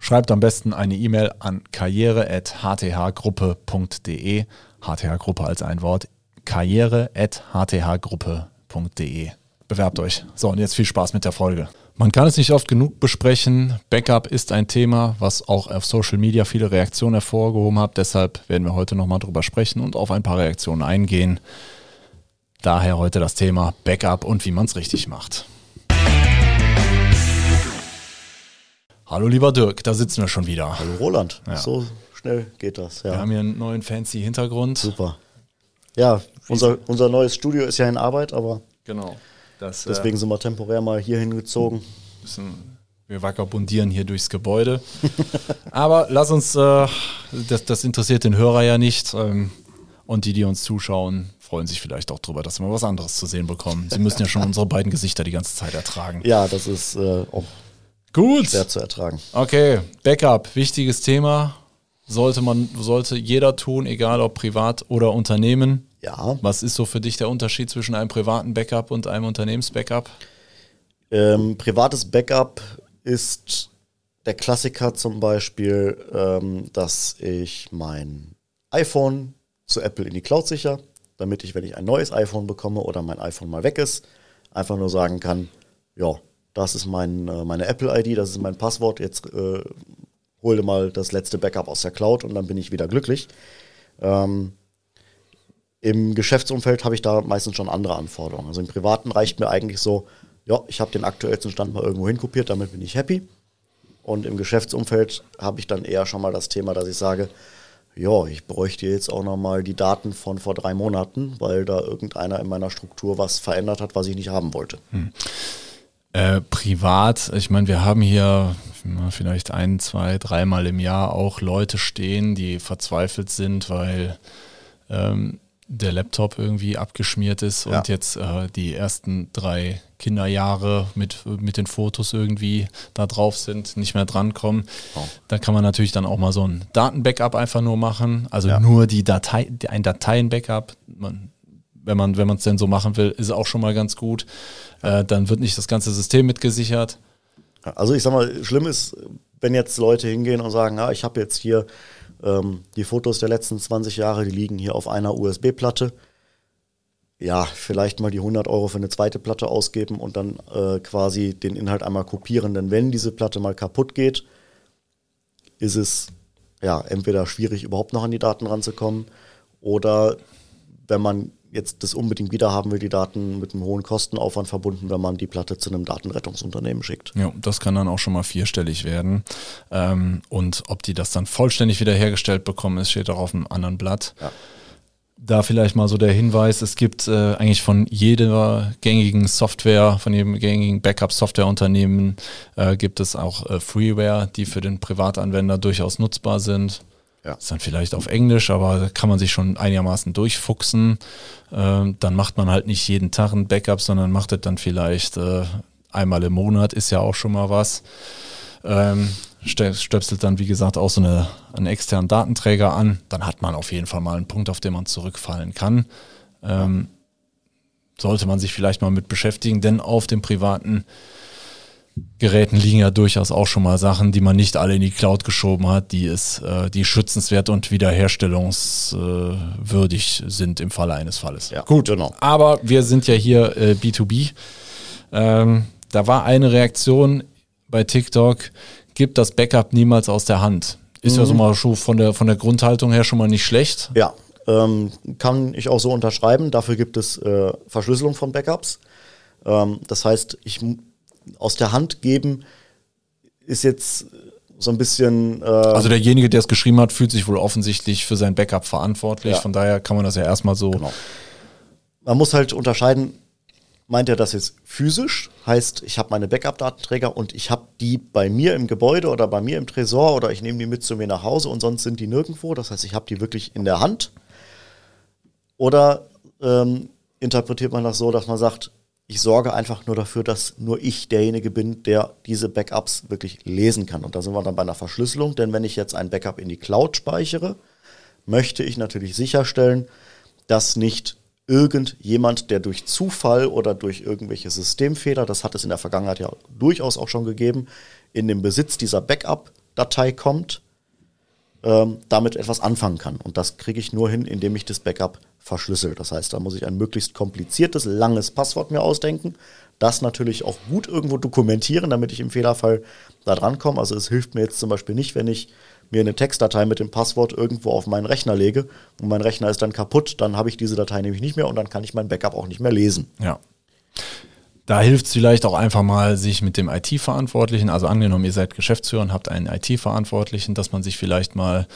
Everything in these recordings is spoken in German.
Schreibt am besten eine E-Mail an karriere.hthgruppe.de. HTH-Gruppe als ein Wort. karriere.hthgruppe.de. Bewerbt euch. So, und jetzt viel Spaß mit der Folge. Man kann es nicht oft genug besprechen. Backup ist ein Thema, was auch auf Social Media viele Reaktionen hervorgehoben hat. Deshalb werden wir heute nochmal drüber sprechen und auf ein paar Reaktionen eingehen. Daher heute das Thema Backup und wie man es richtig macht. Hallo lieber Dirk, da sitzen wir schon wieder. Hallo Roland, ja. so schnell geht das. Ja. Wir haben hier einen neuen fancy Hintergrund. Super. Ja, unser, unser neues Studio ist ja in Arbeit, aber genau. Das, deswegen äh, sind wir temporär mal hier hingezogen. wir vagabundieren hier durchs Gebäude. aber lass uns, äh, das, das interessiert den Hörer ja nicht. Ähm, und die, die uns zuschauen, freuen sich vielleicht auch drüber, dass wir mal was anderes zu sehen bekommen. Sie müssen ja schon unsere beiden Gesichter die ganze Zeit ertragen. Ja, das ist äh, auch Gut. Schwer zu ertragen. Okay, Backup, wichtiges Thema. Sollte man, sollte jeder tun, egal ob privat oder Unternehmen. Ja. Was ist so für dich der Unterschied zwischen einem privaten Backup und einem Unternehmensbackup? Ähm, privates Backup ist der Klassiker zum Beispiel, ähm, dass ich mein iPhone zu Apple in die Cloud sicher, damit ich, wenn ich ein neues iPhone bekomme oder mein iPhone mal weg ist, einfach nur sagen kann, ja, das ist mein, äh, meine Apple-ID, das ist mein Passwort, jetzt äh, hol dir mal das letzte Backup aus der Cloud und dann bin ich wieder glücklich. Ähm, Im Geschäftsumfeld habe ich da meistens schon andere Anforderungen. Also im Privaten reicht mir eigentlich so, ja, ich habe den aktuellsten Stand mal irgendwo hinkopiert, damit bin ich happy. Und im Geschäftsumfeld habe ich dann eher schon mal das Thema, dass ich sage, ja, ich bräuchte jetzt auch nochmal die Daten von vor drei Monaten, weil da irgendeiner in meiner Struktur was verändert hat, was ich nicht haben wollte. Hm. Äh, privat, ich meine, wir haben hier vielleicht ein, zwei, dreimal im Jahr auch Leute stehen, die verzweifelt sind, weil ähm, der Laptop irgendwie abgeschmiert ist ja. und jetzt äh, die ersten drei Kinderjahre mit, mit den Fotos irgendwie da drauf sind, nicht mehr drankommen. Oh. Da kann man natürlich dann auch mal so ein Datenbackup einfach nur machen, also ja. nur die Datei, ein Dateien-Backup. Man wenn man wenn es denn so machen will, ist auch schon mal ganz gut. Äh, dann wird nicht das ganze System mitgesichert. Also ich sag mal, schlimm ist, wenn jetzt Leute hingehen und sagen, ja, ich habe jetzt hier ähm, die Fotos der letzten 20 Jahre, die liegen hier auf einer USB-Platte. Ja, vielleicht mal die 100 Euro für eine zweite Platte ausgeben und dann äh, quasi den Inhalt einmal kopieren. Denn wenn diese Platte mal kaputt geht, ist es ja entweder schwierig, überhaupt noch an die Daten ranzukommen oder wenn man jetzt das unbedingt wieder haben will, die Daten mit einem hohen Kostenaufwand verbunden, wenn man die Platte zu einem Datenrettungsunternehmen schickt. Ja, das kann dann auch schon mal vierstellig werden. Ähm, und ob die das dann vollständig wiederhergestellt bekommen, ist, steht auch auf einem anderen Blatt. Ja. Da vielleicht mal so der Hinweis, es gibt äh, eigentlich von jeder gängigen Software, von jedem gängigen Backup-Softwareunternehmen äh, gibt es auch äh, Freeware, die für den Privatanwender durchaus nutzbar sind. Ja. Ist dann vielleicht auf Englisch, aber kann man sich schon einigermaßen durchfuchsen. Ähm, dann macht man halt nicht jeden Tag ein Backup, sondern macht es dann vielleicht äh, einmal im Monat, ist ja auch schon mal was. Ähm, stöpselt dann, wie gesagt, auch so eine, einen externen Datenträger an. Dann hat man auf jeden Fall mal einen Punkt, auf den man zurückfallen kann. Ähm, sollte man sich vielleicht mal mit beschäftigen, denn auf dem privaten Geräten liegen ja durchaus auch schon mal Sachen, die man nicht alle in die Cloud geschoben hat, die es, äh, die schützenswert und wiederherstellungswürdig sind im Falle eines Falles. Ja, Gut, genau. Aber wir sind ja hier äh, B2B. Ähm, da war eine Reaktion bei TikTok, gibt das Backup niemals aus der Hand. Ist mhm. ja so mal schon von der, von der Grundhaltung her schon mal nicht schlecht. Ja, ähm, kann ich auch so unterschreiben. Dafür gibt es äh, Verschlüsselung von Backups. Ähm, das heißt, ich aus der Hand geben ist jetzt so ein bisschen. Äh also derjenige, der es geschrieben hat, fühlt sich wohl offensichtlich für sein Backup verantwortlich. Ja. Von daher kann man das ja erstmal so. Genau. Man muss halt unterscheiden, meint er das jetzt physisch? Heißt, ich habe meine Backup-Datenträger und ich habe die bei mir im Gebäude oder bei mir im Tresor oder ich nehme die mit zu mir nach Hause und sonst sind die nirgendwo. Das heißt, ich habe die wirklich in der Hand. Oder ähm, interpretiert man das so, dass man sagt, ich sorge einfach nur dafür, dass nur ich derjenige bin, der diese Backups wirklich lesen kann. Und da sind wir dann bei einer Verschlüsselung, denn wenn ich jetzt ein Backup in die Cloud speichere, möchte ich natürlich sicherstellen, dass nicht irgendjemand, der durch Zufall oder durch irgendwelche Systemfehler, das hat es in der Vergangenheit ja durchaus auch schon gegeben, in den Besitz dieser Backup-Datei kommt, ähm, damit etwas anfangen kann. Und das kriege ich nur hin, indem ich das Backup verschlüssel. Das heißt, da muss ich ein möglichst kompliziertes, langes Passwort mir ausdenken, das natürlich auch gut irgendwo dokumentieren, damit ich im Fehlerfall da dran komme. Also es hilft mir jetzt zum Beispiel nicht, wenn ich mir eine Textdatei mit dem Passwort irgendwo auf meinen Rechner lege und mein Rechner ist dann kaputt, dann habe ich diese Datei nämlich nicht mehr und dann kann ich mein Backup auch nicht mehr lesen. Ja. Da hilft es vielleicht auch einfach mal, sich mit dem IT-Verantwortlichen, also angenommen, ihr seid Geschäftsführer und habt einen IT-Verantwortlichen, dass man sich vielleicht mal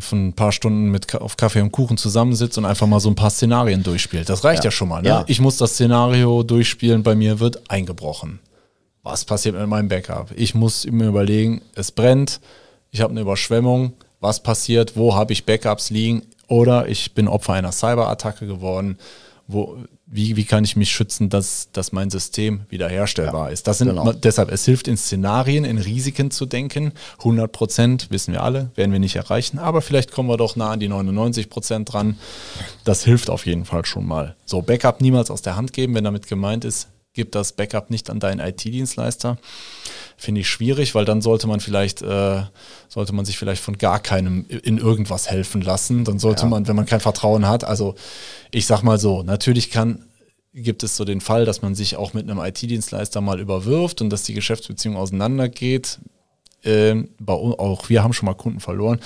von ein paar Stunden mit auf Kaffee und Kuchen zusammensitzt und einfach mal so ein paar Szenarien durchspielt. Das reicht ja, ja schon mal. Ne? Ja. Ich muss das Szenario durchspielen, bei mir wird eingebrochen. Was passiert mit meinem Backup? Ich muss mir überlegen, es brennt, ich habe eine Überschwemmung, was passiert, wo habe ich Backups liegen oder ich bin Opfer einer Cyberattacke geworden, wo, wie, wie kann ich mich schützen, dass, dass mein System wiederherstellbar ja, ist. Das sind genau. deshalb, es hilft in Szenarien, in Risiken zu denken. 100 Prozent, wissen wir alle, werden wir nicht erreichen, aber vielleicht kommen wir doch nah an die 99 Prozent dran. Das hilft auf jeden Fall schon mal. So, Backup niemals aus der Hand geben, wenn damit gemeint ist, gib das Backup nicht an deinen IT-Dienstleister finde ich schwierig, weil dann sollte man vielleicht, äh, sollte man sich vielleicht von gar keinem in irgendwas helfen lassen. Dann sollte ja. man, wenn man kein Vertrauen hat, also ich sag mal so, natürlich kann gibt es so den Fall, dass man sich auch mit einem IT-Dienstleister mal überwirft und dass die Geschäftsbeziehung auseinandergeht. Äh, auch wir haben schon mal Kunden verloren.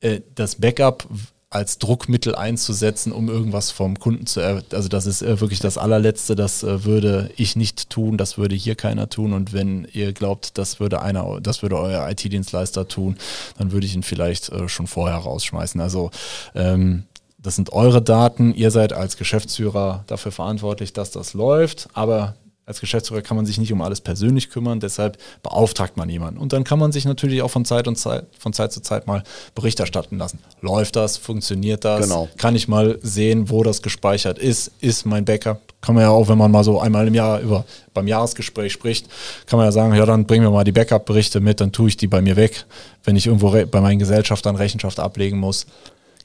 Äh, das Backup als Druckmittel einzusetzen, um irgendwas vom Kunden zu, also das ist äh, wirklich das allerletzte, das äh, würde ich nicht tun, das würde hier keiner tun. Und wenn ihr glaubt, das würde einer, das würde euer IT-Dienstleister tun, dann würde ich ihn vielleicht äh, schon vorher rausschmeißen. Also ähm, das sind eure Daten, ihr seid als Geschäftsführer dafür verantwortlich, dass das läuft, aber als Geschäftsführer kann man sich nicht um alles persönlich kümmern, deshalb beauftragt man jemanden. Und dann kann man sich natürlich auch von Zeit, und Zeit, von Zeit zu Zeit mal Bericht erstatten lassen. Läuft das? Funktioniert das? Genau. Kann ich mal sehen, wo das gespeichert ist? Ist mein Backup? Kann man ja auch, wenn man mal so einmal im Jahr über beim Jahresgespräch spricht, kann man ja sagen, ja, dann bringen wir mal die Backup-Berichte mit, dann tue ich die bei mir weg. Wenn ich irgendwo bei meinen Gesellschaftern Rechenschaft ablegen muss,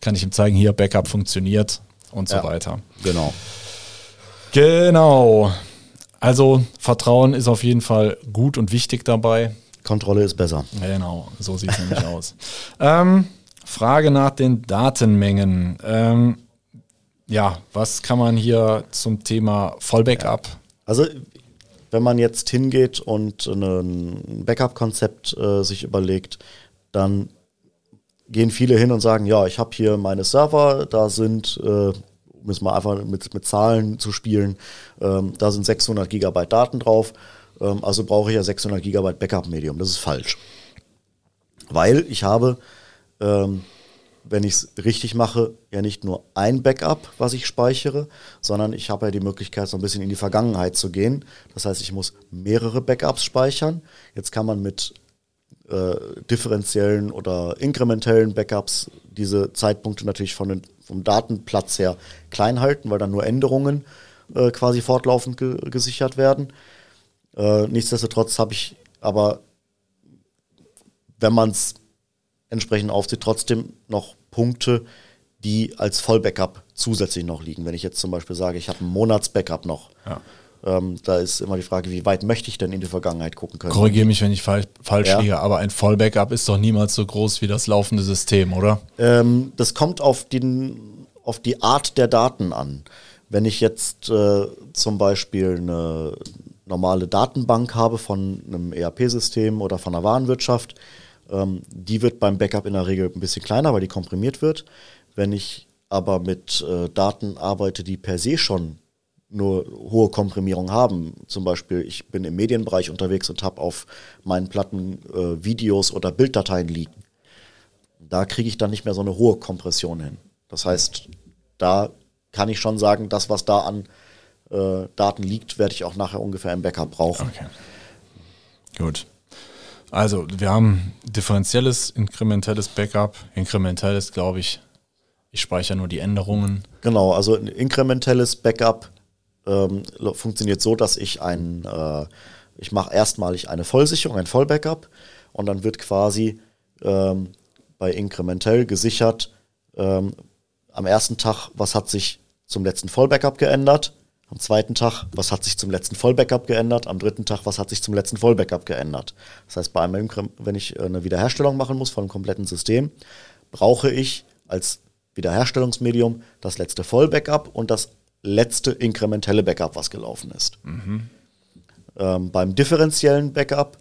kann ich ihm zeigen, hier Backup funktioniert und so ja, weiter. Genau. Genau. Also Vertrauen ist auf jeden Fall gut und wichtig dabei. Kontrolle ist besser. Genau, so sieht es nämlich aus. Ähm, Frage nach den Datenmengen. Ähm, ja, was kann man hier zum Thema Vollbackup? Also wenn man jetzt hingeht und ein Backup-Konzept äh, sich überlegt, dann gehen viele hin und sagen, ja, ich habe hier meine Server, da sind äh, um es mal einfach mit, mit Zahlen zu spielen, ähm, da sind 600 Gigabyte Daten drauf, ähm, also brauche ich ja 600 Gigabyte Backup-Medium. Das ist falsch. Weil ich habe, ähm, wenn ich es richtig mache, ja nicht nur ein Backup, was ich speichere, sondern ich habe ja die Möglichkeit, so ein bisschen in die Vergangenheit zu gehen. Das heißt, ich muss mehrere Backups speichern. Jetzt kann man mit äh, differenziellen oder inkrementellen Backups diese Zeitpunkte natürlich von vom Datenplatz her klein halten, weil dann nur Änderungen äh, quasi fortlaufend ge gesichert werden. Äh, nichtsdestotrotz habe ich aber, wenn man es entsprechend aufzieht, trotzdem noch Punkte, die als Vollbackup zusätzlich noch liegen. Wenn ich jetzt zum Beispiel sage, ich habe ein Monatsbackup noch. Ja. Ähm, da ist immer die Frage, wie weit möchte ich denn in die Vergangenheit gucken können? Korrigiere mich, wenn ich falsch, falsch ja. liege, aber ein Vollbackup ist doch niemals so groß wie das laufende System, oder? Ähm, das kommt auf, den, auf die Art der Daten an. Wenn ich jetzt äh, zum Beispiel eine normale Datenbank habe von einem ERP-System oder von einer Warenwirtschaft, ähm, die wird beim Backup in der Regel ein bisschen kleiner, weil die komprimiert wird. Wenn ich aber mit äh, Daten arbeite, die per se schon nur hohe Komprimierung haben. Zum Beispiel, ich bin im Medienbereich unterwegs und habe auf meinen Platten äh, Videos oder Bilddateien liegen. Da kriege ich dann nicht mehr so eine hohe Kompression hin. Das heißt, da kann ich schon sagen, das, was da an äh, Daten liegt, werde ich auch nachher ungefähr im Backup brauchen. Okay. Gut. Also, wir haben differenzielles, inkrementelles Backup. Inkrementelles, glaube ich, ich speichere nur die Änderungen. Genau, also ein inkrementelles Backup ähm, funktioniert so, dass ich ein, äh, ich mache erstmalig eine Vollsicherung, ein Vollbackup und dann wird quasi ähm, bei inkrementell gesichert ähm, am ersten Tag, was hat sich zum letzten Vollbackup geändert, am zweiten Tag, was hat sich zum letzten Vollbackup geändert, am dritten Tag, was hat sich zum letzten Vollbackup geändert. Das heißt, bei einem, wenn ich äh, eine Wiederherstellung machen muss von einem kompletten System, brauche ich als Wiederherstellungsmedium das letzte Vollbackup und das letzte inkrementelle Backup, was gelaufen ist. Mhm. Ähm, beim differenziellen Backup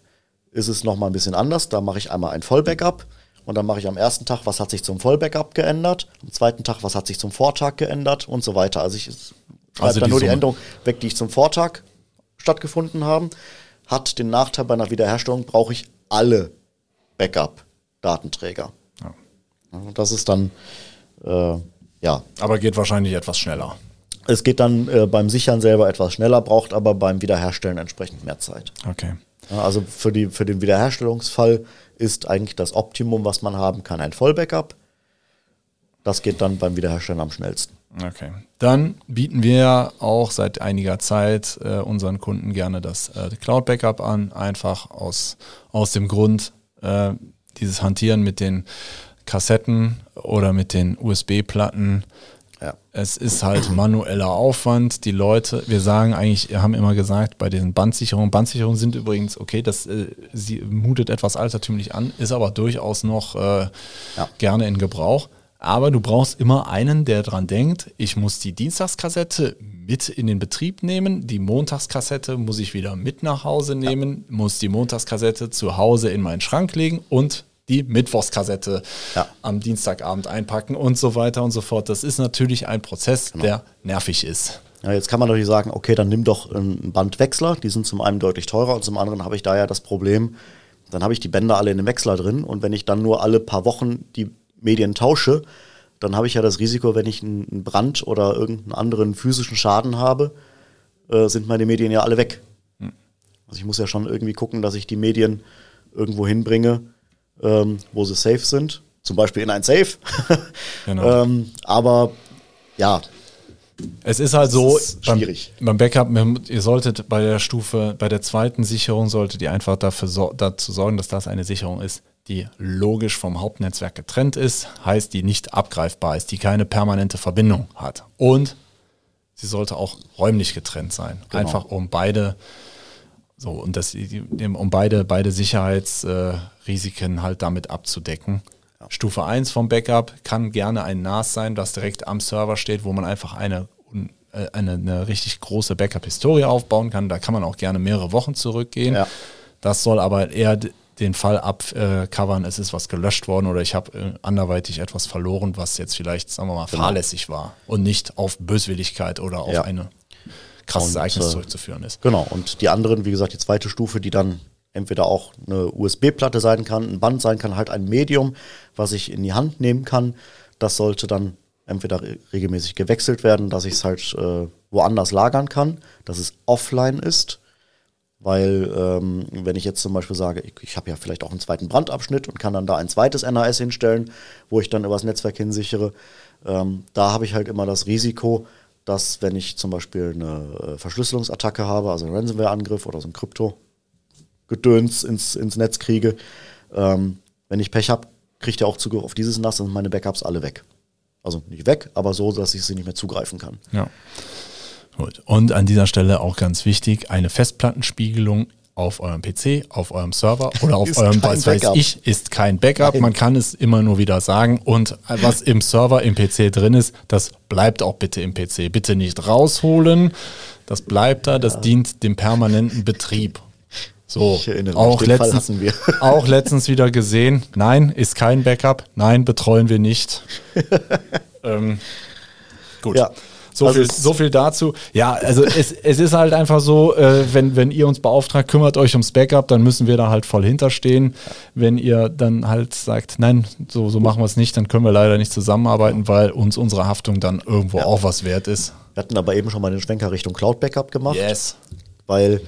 ist es nochmal ein bisschen anders. Da mache ich einmal ein Vollbackup und dann mache ich am ersten Tag, was hat sich zum Vollbackup geändert, am zweiten Tag, was hat sich zum Vortag geändert und so weiter. Also ich schreibe also dann nur die Änderung weg, die ich zum Vortag stattgefunden haben. Hat den Nachteil bei einer Wiederherstellung, brauche ich alle Backup-Datenträger. Ja. Das ist dann äh, ja. Aber geht wahrscheinlich etwas schneller. Es geht dann äh, beim Sichern selber etwas schneller, braucht aber beim Wiederherstellen entsprechend mehr Zeit. Okay. Also für, die, für den Wiederherstellungsfall ist eigentlich das Optimum, was man haben kann, ein Vollbackup. Das geht dann beim Wiederherstellen am schnellsten. Okay. Dann bieten wir auch seit einiger Zeit äh, unseren Kunden gerne das äh, Cloud Backup an, einfach aus, aus dem Grund, äh, dieses Hantieren mit den Kassetten oder mit den USB-Platten. Ja. Es ist halt manueller Aufwand. Die Leute, wir sagen eigentlich, haben immer gesagt, bei diesen Bandsicherungen, Bandsicherungen sind übrigens, okay, das äh, sie mutet etwas altertümlich an, ist aber durchaus noch äh, ja. gerne in Gebrauch. Aber du brauchst immer einen, der dran denkt, ich muss die Dienstagskassette mit in den Betrieb nehmen, die Montagskassette muss ich wieder mit nach Hause nehmen, ja. muss die Montagskassette zu Hause in meinen Schrank legen und die Mittwochskassette ja. am Dienstagabend einpacken und so weiter und so fort. Das ist natürlich ein Prozess, genau. der nervig ist. Ja, jetzt kann man natürlich sagen, okay, dann nimm doch einen Bandwechsler. Die sind zum einen deutlich teurer und zum anderen habe ich da ja das Problem, dann habe ich die Bänder alle in dem Wechsler drin und wenn ich dann nur alle paar Wochen die Medien tausche, dann habe ich ja das Risiko, wenn ich einen Brand oder irgendeinen anderen physischen Schaden habe, äh, sind meine Medien ja alle weg. Hm. Also ich muss ja schon irgendwie gucken, dass ich die Medien irgendwo hinbringe, ähm, wo sie safe sind. Zum Beispiel in ein Safe. genau. ähm, aber ja. Es ist halt so, ist schwierig. Beim, beim, Backup, ihr solltet bei der Stufe, bei der zweiten Sicherung, solltet ihr einfach dafür so, dazu sorgen, dass das eine Sicherung ist, die logisch vom Hauptnetzwerk getrennt ist, heißt, die nicht abgreifbar ist, die keine permanente Verbindung hat. Und sie sollte auch räumlich getrennt sein. Genau. Einfach um beide so, und das, um beide, beide Sicherheitsrisiken halt damit abzudecken. Ja. Stufe 1 vom Backup kann gerne ein NAS sein, das direkt am Server steht, wo man einfach eine, äh, eine, eine richtig große Backup-Historie aufbauen kann. Da kann man auch gerne mehrere Wochen zurückgehen. Ja. Das soll aber eher den Fall abcovern, es ist was gelöscht worden oder ich habe äh, anderweitig etwas verloren, was jetzt vielleicht, sagen wir mal, genau. fahrlässig war und nicht auf Böswilligkeit oder auf ja. eine krasses und, Ereignis äh, zurückzuführen ist. Genau, und die anderen, wie gesagt, die zweite Stufe, die dann entweder auch eine USB-Platte sein kann, ein Band sein kann, halt ein Medium, was ich in die Hand nehmen kann. Das sollte dann entweder regelmäßig gewechselt werden, dass ich es halt äh, woanders lagern kann, dass es offline ist. Weil ähm, wenn ich jetzt zum Beispiel sage, ich, ich habe ja vielleicht auch einen zweiten Brandabschnitt und kann dann da ein zweites NAS hinstellen, wo ich dann übers Netzwerk hinsichere, ähm, da habe ich halt immer das Risiko, dass wenn ich zum Beispiel eine äh, Verschlüsselungsattacke habe, also einen Ransomware-Angriff oder so ein Krypto-Gedöns ins, ins Netz kriege, ähm, wenn ich Pech habe, kriegt er auch Zugriff auf dieses NAS und meine Backups alle weg. Also nicht weg, aber so, dass ich sie nicht mehr zugreifen kann. Ja. Gut. Und an dieser Stelle auch ganz wichtig, eine Festplattenspiegelung auf eurem PC, auf eurem Server oder auf eurem, was weiß ich, ist kein Backup. Nein. Man kann es immer nur wieder sagen. Und was im Server, im PC drin ist, das bleibt auch bitte im PC. Bitte nicht rausholen. Das bleibt da, das ja. dient dem permanenten Betrieb. So, auch letztens, auch letztens wieder gesehen. Nein, ist kein Backup. Nein, betreuen wir nicht. ähm, gut. Ja. So, also viel, so viel dazu. Ja, also es, es ist halt einfach so, äh, wenn, wenn ihr uns beauftragt, kümmert euch ums Backup, dann müssen wir da halt voll hinterstehen. Wenn ihr dann halt sagt, nein, so, so machen wir es nicht, dann können wir leider nicht zusammenarbeiten, weil uns unsere Haftung dann irgendwo ja. auch was wert ist. Wir hatten aber eben schon mal den Schwenker Richtung Cloud Backup gemacht. Yes. Weil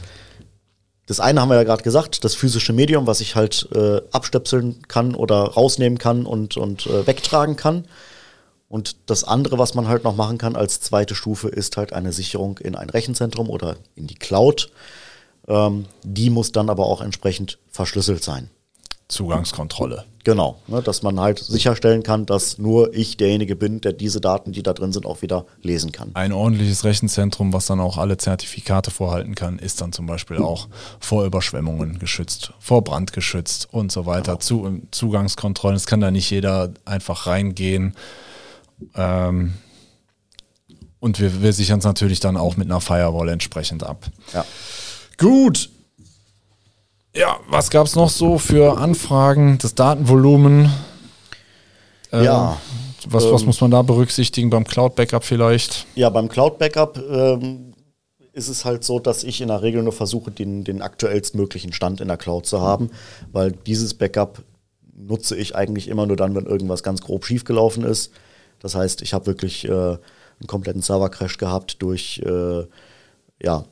das eine haben wir ja gerade gesagt, das physische Medium, was ich halt äh, abstöpseln kann oder rausnehmen kann und, und äh, wegtragen kann. Und das andere, was man halt noch machen kann als zweite Stufe, ist halt eine Sicherung in ein Rechenzentrum oder in die Cloud. Ähm, die muss dann aber auch entsprechend verschlüsselt sein. Zugangskontrolle. Genau, ne, dass man halt sicherstellen kann, dass nur ich derjenige bin, der diese Daten, die da drin sind, auch wieder lesen kann. Ein ordentliches Rechenzentrum, was dann auch alle Zertifikate vorhalten kann, ist dann zum Beispiel auch vor Überschwemmungen geschützt, vor Brand geschützt und so weiter. Genau. Zu, Zugangskontrollen, es kann da nicht jeder einfach reingehen. Ähm, und wir, wir sichern es natürlich dann auch mit einer Firewall entsprechend ab. Ja. Gut, ja, was gab es noch so für Anfragen? Das Datenvolumen? Äh, ja. Was, ähm, was muss man da berücksichtigen beim Cloud-Backup vielleicht? Ja, beim Cloud-Backup ähm, ist es halt so, dass ich in der Regel nur versuche, den, den aktuellstmöglichen Stand in der Cloud zu haben, weil dieses Backup nutze ich eigentlich immer nur dann, wenn irgendwas ganz grob schiefgelaufen ist. Das heißt, ich habe wirklich äh, einen kompletten Server-Crash gehabt durch äh, ja,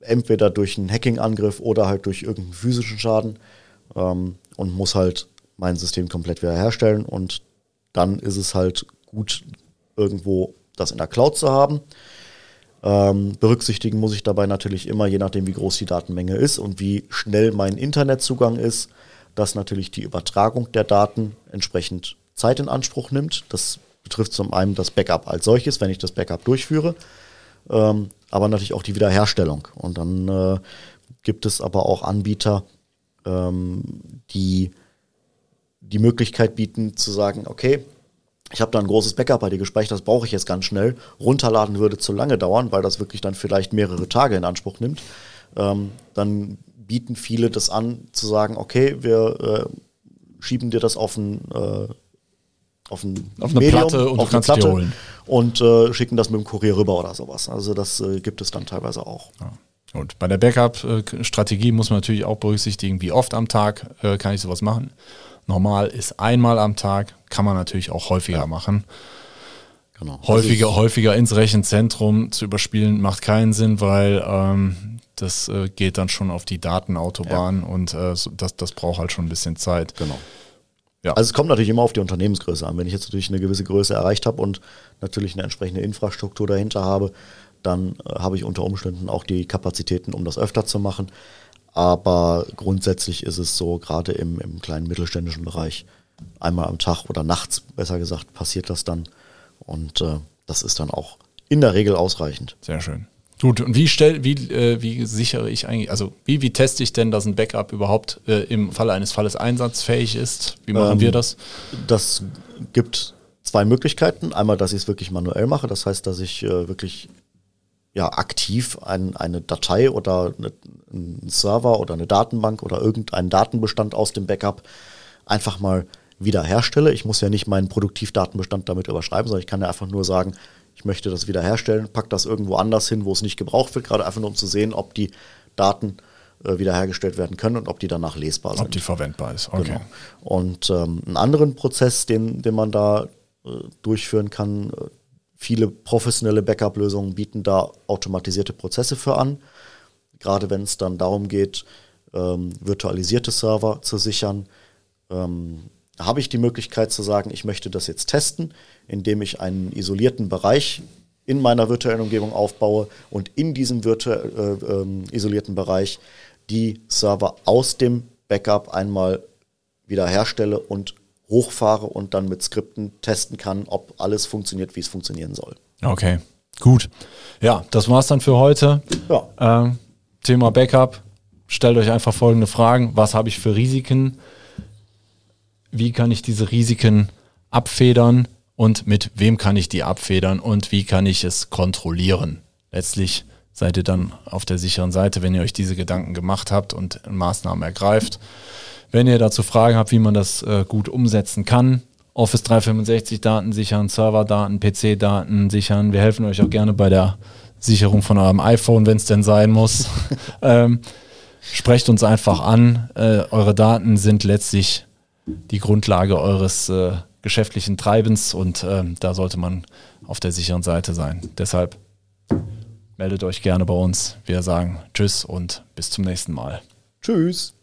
entweder durch einen Hacking-Angriff oder halt durch irgendeinen physischen Schaden ähm, und muss halt mein System komplett wieder herstellen und dann ist es halt gut, irgendwo das in der Cloud zu haben. Ähm, berücksichtigen muss ich dabei natürlich immer, je nachdem wie groß die Datenmenge ist und wie schnell mein Internetzugang ist, dass natürlich die Übertragung der Daten entsprechend Zeit in Anspruch nimmt. Das betrifft zum einen das Backup als solches, wenn ich das Backup durchführe ähm, aber natürlich auch die Wiederherstellung. Und dann äh, gibt es aber auch Anbieter, ähm, die die Möglichkeit bieten zu sagen, okay, ich habe da ein großes Backup bei dir gespeichert, das brauche ich jetzt ganz schnell. Runterladen würde zu lange dauern, weil das wirklich dann vielleicht mehrere Tage in Anspruch nimmt. Ähm, dann bieten viele das an, zu sagen, okay, wir äh, schieben dir das auf ein äh, auf, ein auf eine Medium, Platte und auf eine Platte holen. und äh, schicken das mit dem Kurier rüber oder sowas. Also das äh, gibt es dann teilweise auch. Ja. Und bei der Backup-Strategie muss man natürlich auch berücksichtigen, wie oft am Tag äh, kann ich sowas machen. Normal ist einmal am Tag, kann man natürlich auch häufiger ja. machen. Genau. Häufiger, also häufiger ins Rechenzentrum zu überspielen macht keinen Sinn, weil ähm, das äh, geht dann schon auf die Datenautobahn ja. und äh, das, das braucht halt schon ein bisschen Zeit. Genau. Ja. Also es kommt natürlich immer auf die Unternehmensgröße an. Wenn ich jetzt natürlich eine gewisse Größe erreicht habe und natürlich eine entsprechende Infrastruktur dahinter habe, dann äh, habe ich unter Umständen auch die Kapazitäten, um das öfter zu machen. Aber grundsätzlich ist es so, gerade im, im kleinen mittelständischen Bereich, einmal am Tag oder nachts, besser gesagt, passiert das dann. Und äh, das ist dann auch in der Regel ausreichend. Sehr schön. Gut, und wie stell, wie, äh, wie sichere ich eigentlich, also wie, wie teste ich denn, dass ein Backup überhaupt äh, im Falle eines Falles einsatzfähig ist? Wie machen ähm, wir das? Das gibt zwei Möglichkeiten. Einmal, dass ich es wirklich manuell mache, das heißt, dass ich äh, wirklich ja, aktiv ein, eine Datei oder eine, einen Server oder eine Datenbank oder irgendeinen Datenbestand aus dem Backup einfach mal wiederherstelle. Ich muss ja nicht meinen Produktivdatenbestand damit überschreiben, sondern ich kann ja einfach nur sagen, ich möchte das wiederherstellen, pack das irgendwo anders hin, wo es nicht gebraucht wird, gerade einfach nur um zu sehen, ob die Daten äh, wiederhergestellt werden können und ob die danach lesbar sind. Ob die verwendbar ist, okay. Genau. Und ähm, einen anderen Prozess, den, den man da äh, durchführen kann, äh, viele professionelle Backup-Lösungen bieten da automatisierte Prozesse für an. Gerade wenn es dann darum geht, ähm, virtualisierte Server zu sichern, ähm, habe ich die Möglichkeit zu sagen, ich möchte das jetzt testen, indem ich einen isolierten Bereich in meiner virtuellen Umgebung aufbaue und in diesem virtuell äh, ähm, isolierten Bereich die Server aus dem Backup einmal wieder herstelle und hochfahre und dann mit Skripten testen kann, ob alles funktioniert, wie es funktionieren soll. Okay, gut. Ja, das war's dann für heute. Ja. Ähm, Thema Backup. Stellt euch einfach folgende Fragen. Was habe ich für Risiken? Wie kann ich diese Risiken abfedern und mit wem kann ich die abfedern und wie kann ich es kontrollieren. Letztlich seid ihr dann auf der sicheren Seite, wenn ihr euch diese Gedanken gemacht habt und Maßnahmen ergreift. Wenn ihr dazu Fragen habt, wie man das äh, gut umsetzen kann, Office 365 Daten sichern, Serverdaten, PC-Daten sichern. Wir helfen euch auch gerne bei der Sicherung von eurem iPhone, wenn es denn sein muss. ähm, sprecht uns einfach an. Äh, eure Daten sind letztlich die Grundlage eures äh, geschäftlichen Treibens und äh, da sollte man auf der sicheren Seite sein. Deshalb meldet euch gerne bei uns. Wir sagen Tschüss und bis zum nächsten Mal. Tschüss.